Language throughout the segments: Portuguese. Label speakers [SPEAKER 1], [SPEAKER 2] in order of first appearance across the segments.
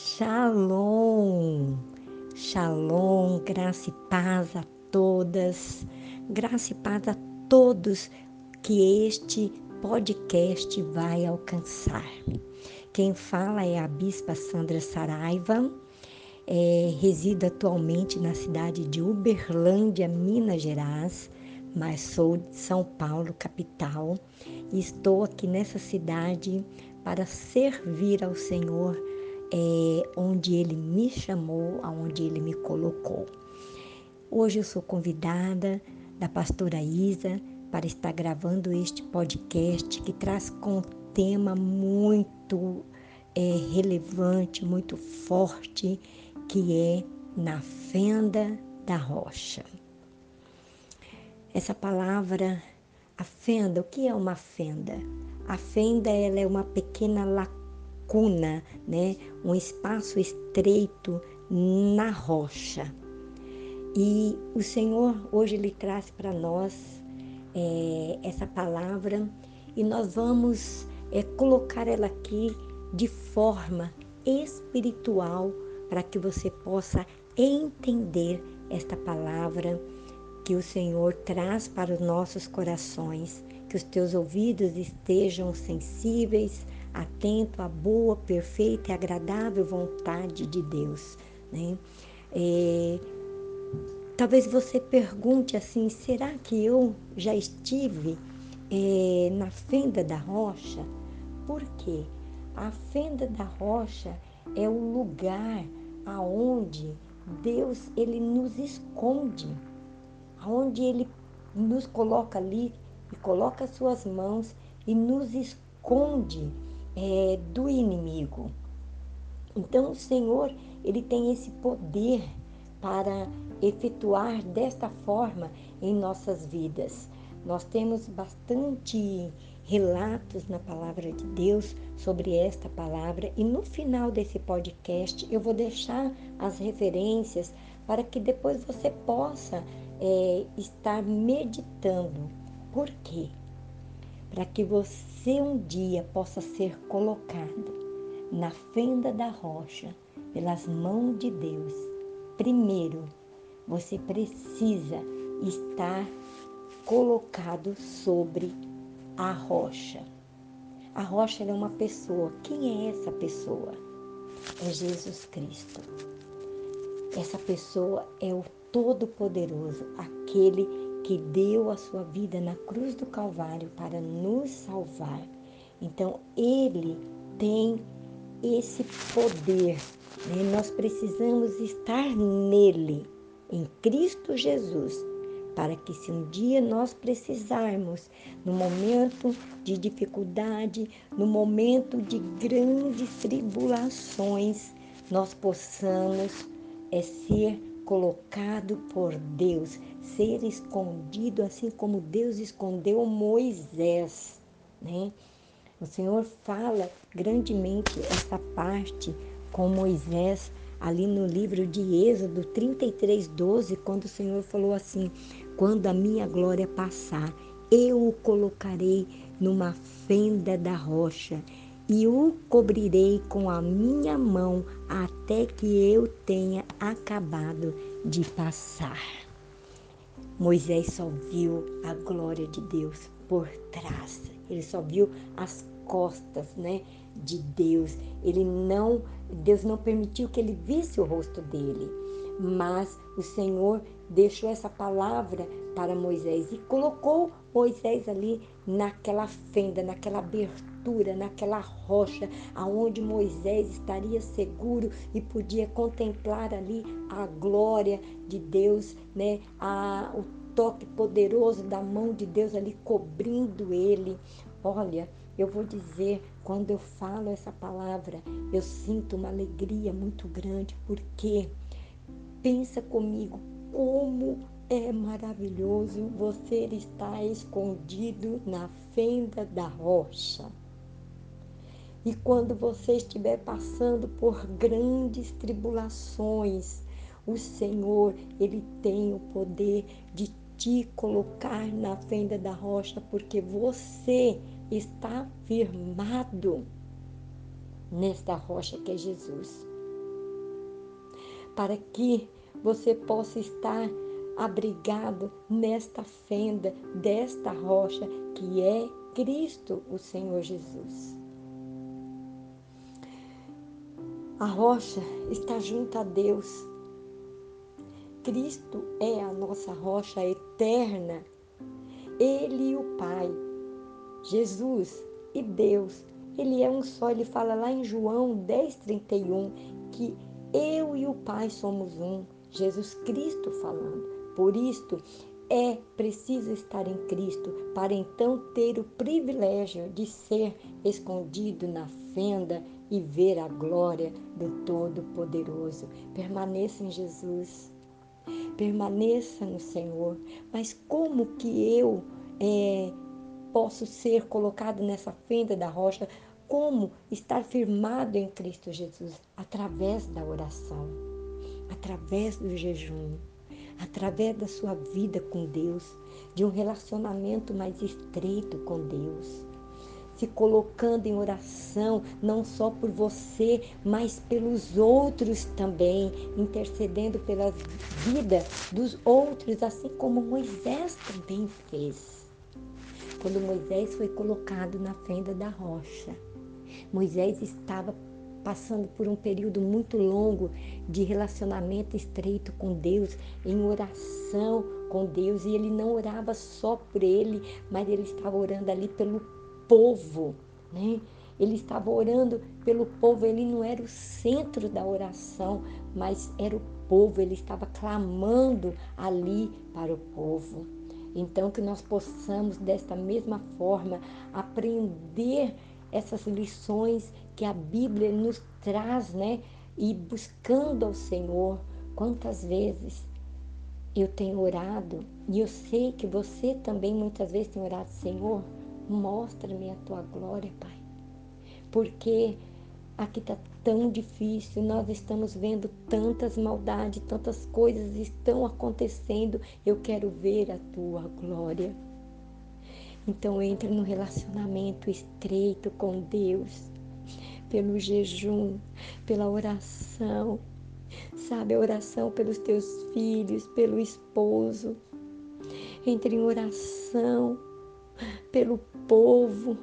[SPEAKER 1] Shalom, shalom, graça e paz a todas, graça e paz a todos que este podcast vai alcançar. Quem fala é a Bispa Sandra Saraiva, é, resido atualmente na cidade de Uberlândia, Minas Gerais, mas sou de São Paulo, capital, e estou aqui nessa cidade para servir ao Senhor é, onde Ele me chamou, aonde Ele me colocou. Hoje eu sou convidada da pastora Isa para estar gravando este podcast que traz com um tema muito é, relevante, muito forte, que é na fenda da rocha. Essa palavra, a fenda, o que é uma fenda? A fenda ela é uma pequena lacuna lacuna, né? um espaço estreito na rocha. E o Senhor hoje lhe traz para nós é, essa palavra e nós vamos é, colocar ela aqui de forma espiritual para que você possa entender esta palavra que o Senhor traz para os nossos corações, que os teus ouvidos estejam sensíveis atento à boa, perfeita e agradável vontade de Deus. Né? É, talvez você pergunte assim: será que eu já estive é, na fenda da rocha? Por quê? A fenda da rocha é o lugar aonde Deus ele nos esconde, aonde ele nos coloca ali e coloca suas mãos e nos esconde é, do inimigo. Então o Senhor, ele tem esse poder para efetuar desta forma em nossas vidas. Nós temos bastante relatos na palavra de Deus sobre esta palavra e no final desse podcast eu vou deixar as referências para que depois você possa é, estar meditando. Por quê? Para que você um dia possa ser colocado na fenda da rocha pelas mãos de Deus. Primeiro, você precisa estar colocado sobre a rocha. A rocha é uma pessoa. Quem é essa pessoa? É Jesus Cristo. Essa pessoa é o Todo-Poderoso, aquele que deu a sua vida na cruz do Calvário para nos salvar. Então, Ele tem esse poder. Né? Nós precisamos estar nele, em Cristo Jesus, para que se um dia nós precisarmos, no momento de dificuldade, no momento de grandes tribulações, nós possamos é, ser colocado por Deus, ser escondido assim como Deus escondeu Moisés, né? O Senhor fala grandemente essa parte com Moisés ali no livro de Êxodo 33, 12, quando o Senhor falou assim: Quando a minha glória passar, eu o colocarei numa fenda da rocha e o cobrirei com a minha mão até que eu tenha acabado de passar. Moisés só viu a glória de Deus por trás. Ele só viu as costas, né, de Deus. Ele não, Deus não permitiu que ele visse o rosto dele. Mas o Senhor deixou essa palavra para Moisés e colocou Moisés ali naquela fenda, naquela abertura, naquela rocha, aonde Moisés estaria seguro e podia contemplar ali a glória de Deus, né? A, o toque poderoso da mão de Deus ali cobrindo ele. Olha, eu vou dizer, quando eu falo essa palavra, eu sinto uma alegria muito grande, porque pensa comigo como é maravilhoso você estar escondido na fenda da rocha. E quando você estiver passando por grandes tribulações, o Senhor, ele tem o poder de te colocar na fenda da rocha, porque você está firmado nesta rocha que é Jesus. Para que você possa estar abrigado nesta fenda, desta rocha que é Cristo, o Senhor Jesus. A rocha está junto a Deus. Cristo é a nossa rocha eterna. Ele e o Pai, Jesus e Deus, ele é um só. Ele fala lá em João 10:31 que eu e o Pai somos um. Jesus Cristo falando. Por isto, é preciso estar em Cristo para então ter o privilégio de ser escondido na fenda e ver a glória do Todo-Poderoso. Permaneça em Jesus, permaneça no Senhor. Mas como que eu é, posso ser colocado nessa fenda da rocha? Como estar firmado em Cristo Jesus? Através da oração, através do jejum, através da sua vida com Deus, de um relacionamento mais estreito com Deus se colocando em oração, não só por você, mas pelos outros também, intercedendo pela vida dos outros, assim como Moisés também fez. Quando Moisés foi colocado na fenda da rocha, Moisés estava passando por um período muito longo de relacionamento estreito com Deus, em oração com Deus, e ele não orava só por ele, mas ele estava orando ali pelo povo, né? Ele estava orando pelo povo, ele não era o centro da oração, mas era o povo, ele estava clamando ali para o povo. Então, que nós possamos, desta mesma forma, aprender essas lições que a Bíblia nos traz, né? E buscando ao Senhor. Quantas vezes eu tenho orado, e eu sei que você também muitas vezes tem orado, Senhor, Mostra-me a tua glória, Pai. Porque aqui está tão difícil, nós estamos vendo tantas maldades, tantas coisas estão acontecendo. Eu quero ver a tua glória. Então entre no relacionamento estreito com Deus, pelo jejum, pela oração, sabe, a oração pelos teus filhos, pelo esposo. Entre em oração pelo povo,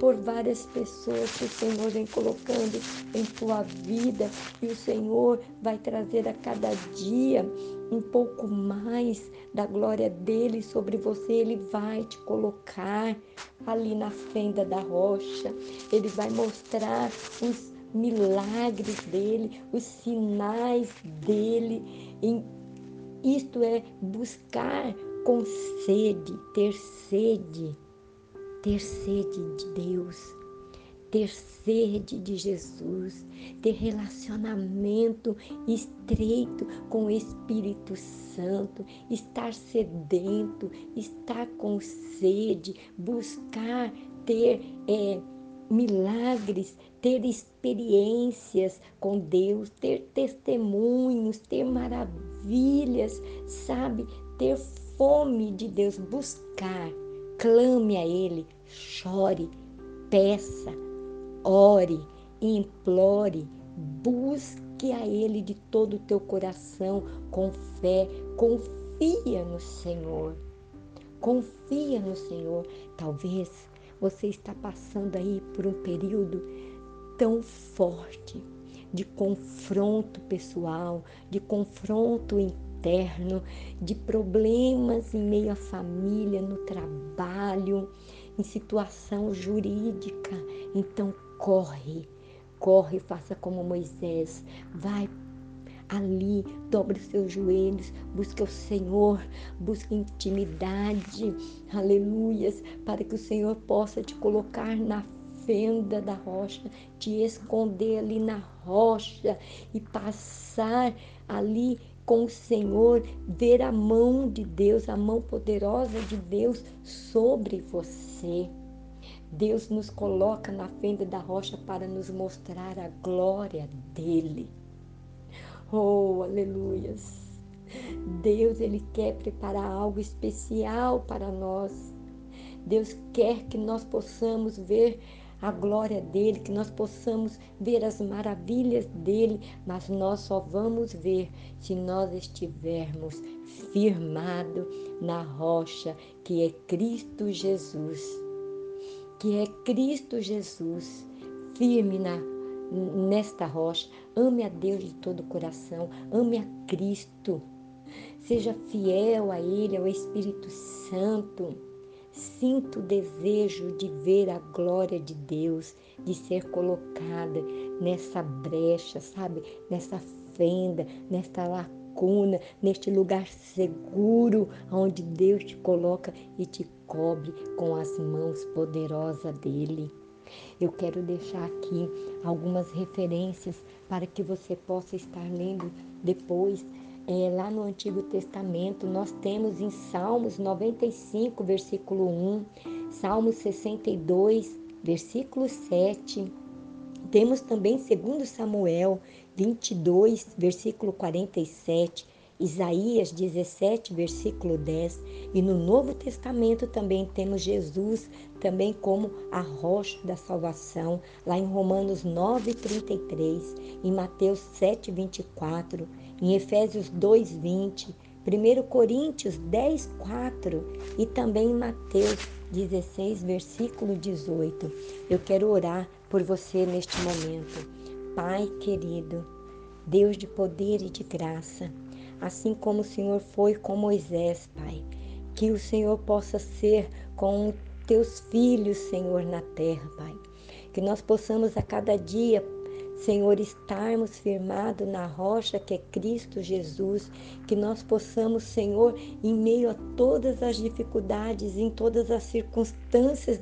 [SPEAKER 1] por várias pessoas que o Senhor vem colocando em tua vida e o Senhor vai trazer a cada dia um pouco mais da glória dele sobre você. Ele vai te colocar ali na fenda da rocha, ele vai mostrar os milagres dele, os sinais dele. Isto é buscar com sede, ter sede, ter sede de Deus, ter sede de Jesus, ter relacionamento estreito com o Espírito Santo, estar sedento, estar com sede, buscar ter é, milagres, ter experiências com Deus, ter testemunhos, ter maravilhas, sabe? Ter fome de Deus, buscar, clame a Ele, chore, peça, ore, implore, busque a Ele de todo o teu coração, com fé, confia no Senhor. Confia no Senhor. Talvez você está passando aí por um período tão forte de confronto pessoal, de confronto interno interno, de problemas em meio à família, no trabalho, em situação jurídica. Então corre, corre, faça como Moisés, vai ali, dobre os seus joelhos, busque o Senhor, busque intimidade, aleluias, para que o Senhor possa te colocar na fenda da rocha, te esconder ali na rocha e passar ali com o Senhor, ver a mão de Deus, a mão poderosa de Deus sobre você. Deus nos coloca na fenda da rocha para nos mostrar a glória dele. Oh, aleluias! Deus, Ele quer preparar algo especial para nós. Deus quer que nós possamos ver a glória dele, que nós possamos ver as maravilhas dele, mas nós só vamos ver se nós estivermos firmado na rocha que é Cristo Jesus. Que é Cristo Jesus, firme na nesta rocha. Ame a Deus de todo o coração, ame a Cristo. Seja fiel a Ele, ao Espírito Santo. Sinto o desejo de ver a glória de Deus, de ser colocada nessa brecha, sabe? Nessa fenda, nesta lacuna, neste lugar seguro onde Deus te coloca e te cobre com as mãos poderosas dele. Eu quero deixar aqui algumas referências para que você possa estar lendo depois. É, lá no Antigo Testamento, nós temos em Salmos 95, versículo 1, Salmos 62, versículo 7. Temos também 2 Samuel 22, versículo 47, Isaías 17, versículo 10, e no Novo Testamento também temos Jesus também como a rocha da salvação, lá em Romanos 9, 33, em Mateus 7, 24, em Efésios 2, 20, 1 Coríntios 10, 4 e também em Mateus 16, versículo 18. Eu quero orar por você neste momento. Pai querido, Deus de poder e de graça, assim como o Senhor foi com Moisés, Pai. Que o Senhor possa ser com teus filhos, Senhor, na terra, Pai. Que nós possamos a cada dia, Senhor, estarmos firmados na rocha que é Cristo Jesus, que nós possamos, Senhor, em meio a todas as dificuldades, em todas as circunstâncias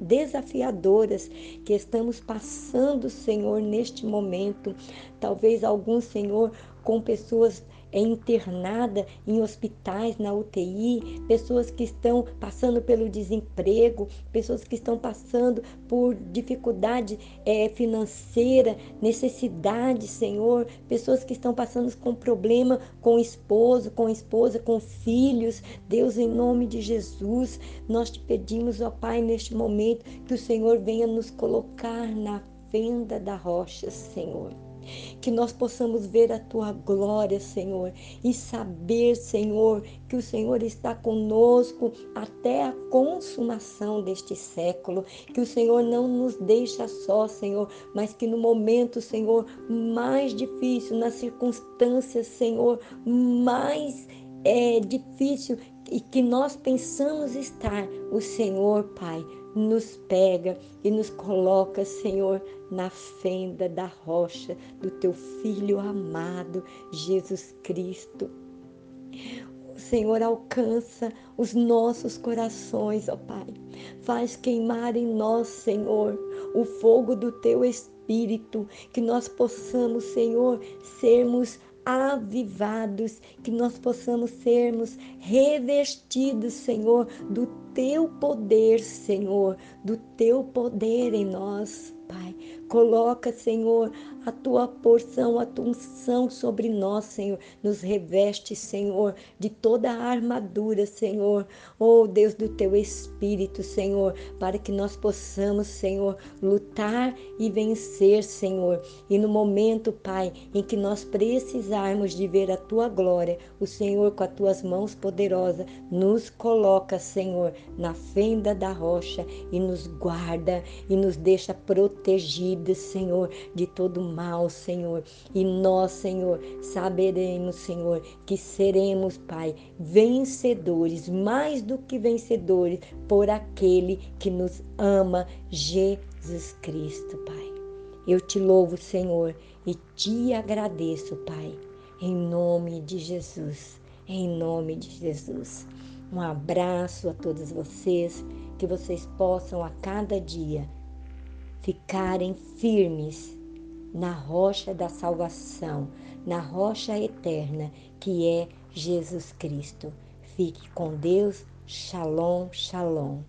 [SPEAKER 1] desafiadoras que estamos passando, Senhor, neste momento. Talvez algum, Senhor, com pessoas é internada em hospitais, na UTI, pessoas que estão passando pelo desemprego, pessoas que estão passando por dificuldade é, financeira, necessidade, Senhor, pessoas que estão passando com problema com esposo, com esposa, com filhos. Deus, em nome de Jesus, nós te pedimos, ó Pai, neste momento, que o Senhor venha nos colocar na fenda da rocha, Senhor que nós possamos ver a tua glória, Senhor, e saber, Senhor, que o Senhor está conosco até a consumação deste século, que o Senhor não nos deixa só, Senhor, mas que no momento, Senhor, mais difícil, nas circunstâncias, Senhor, mais é difícil e que nós pensamos estar, o Senhor, Pai, nos pega e nos coloca, Senhor, na fenda da rocha do teu Filho amado, Jesus Cristo. O Senhor alcança os nossos corações, ó Pai. Faz queimar em nós, Senhor, o fogo do teu Espírito, que nós possamos, Senhor, sermos avivados, que nós possamos sermos revestidos, Senhor, do teu poder, Senhor, do teu poder em nós, Pai. Coloca, Senhor, a tua porção, a tua unção sobre nós, Senhor. Nos reveste, Senhor, de toda a armadura, Senhor. Oh, Deus do teu espírito, Senhor, para que nós possamos, Senhor, lutar e vencer, Senhor. E no momento, Pai, em que nós precisarmos de ver a tua glória, o Senhor, com as tuas mãos poderosas, nos coloca, Senhor, na fenda da rocha e nos guarda e nos deixa protegidos, Senhor, de todo mal, Senhor. E nós, Senhor, saberemos, Senhor, que seremos, Pai, vencedores, mais do que vencedores, por aquele que nos ama, Jesus Cristo, Pai. Eu te louvo, Senhor, e te agradeço, Pai, em nome de Jesus. Em nome de Jesus. Um abraço a todos vocês, que vocês possam a cada dia ficarem firmes na rocha da salvação, na rocha eterna que é Jesus Cristo. Fique com Deus. Shalom, shalom.